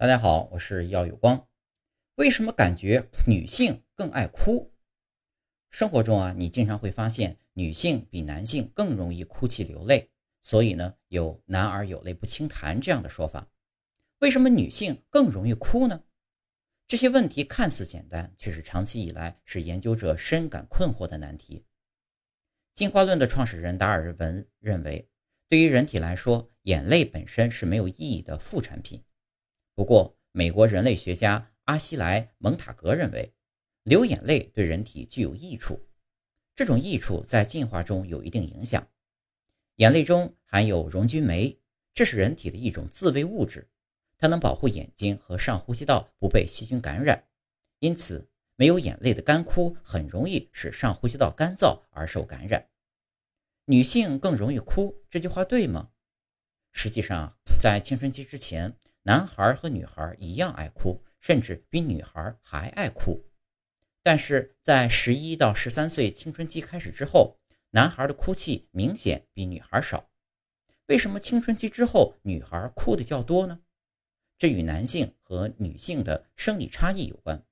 大家好，我是耀有光。为什么感觉女性更爱哭？生活中啊，你经常会发现女性比男性更容易哭泣流泪，所以呢，有“男儿有泪不轻弹”这样的说法。为什么女性更容易哭呢？这些问题看似简单，却是长期以来使研究者深感困惑的难题。进化论的创始人达尔文认为，对于人体来说，眼泪本身是没有意义的副产品。不过，美国人类学家阿西莱·蒙塔格认为，流眼泪对人体具有益处。这种益处在进化中有一定影响。眼泪中含有溶菌酶，这是人体的一种自卫物质，它能保护眼睛和上呼吸道不被细菌感染。因此，没有眼泪的干哭很容易使上呼吸道干燥而受感染。女性更容易哭，这句话对吗？实际上，在青春期之前，男孩和女孩一样爱哭，甚至比女孩还爱哭。但是在十一到十三岁青春期开始之后，男孩的哭泣明显比女孩少。为什么青春期之后女孩哭的较多呢？这与男性和女性的生理差异有关。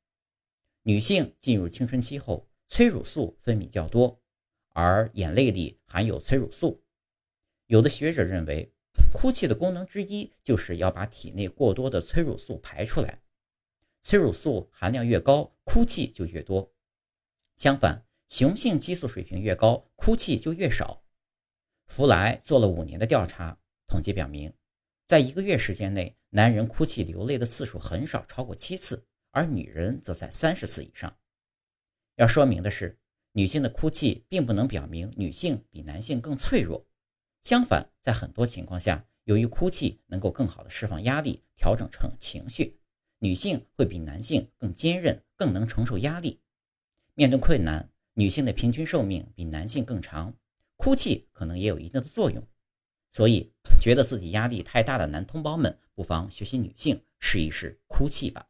女性进入青春期后，催乳素分泌较多，而眼泪里含有催乳素。有的学者认为。哭泣的功能之一就是要把体内过多的催乳素排出来，催乳素含量越高，哭泣就越多。相反，雄性激素水平越高，哭泣就越少。福莱做了五年的调查，统计表明，在一个月时间内，男人哭泣流泪的次数很少超过七次，而女人则在三十次以上。要说明的是，女性的哭泣并不能表明女性比男性更脆弱。相反，在很多情况下，由于哭泣能够更好的释放压力，调整成情绪，女性会比男性更坚韧，更能承受压力。面对困难，女性的平均寿命比男性更长，哭泣可能也有一定的作用。所以，觉得自己压力太大的男同胞们，不妨学习女性，试一试哭泣吧。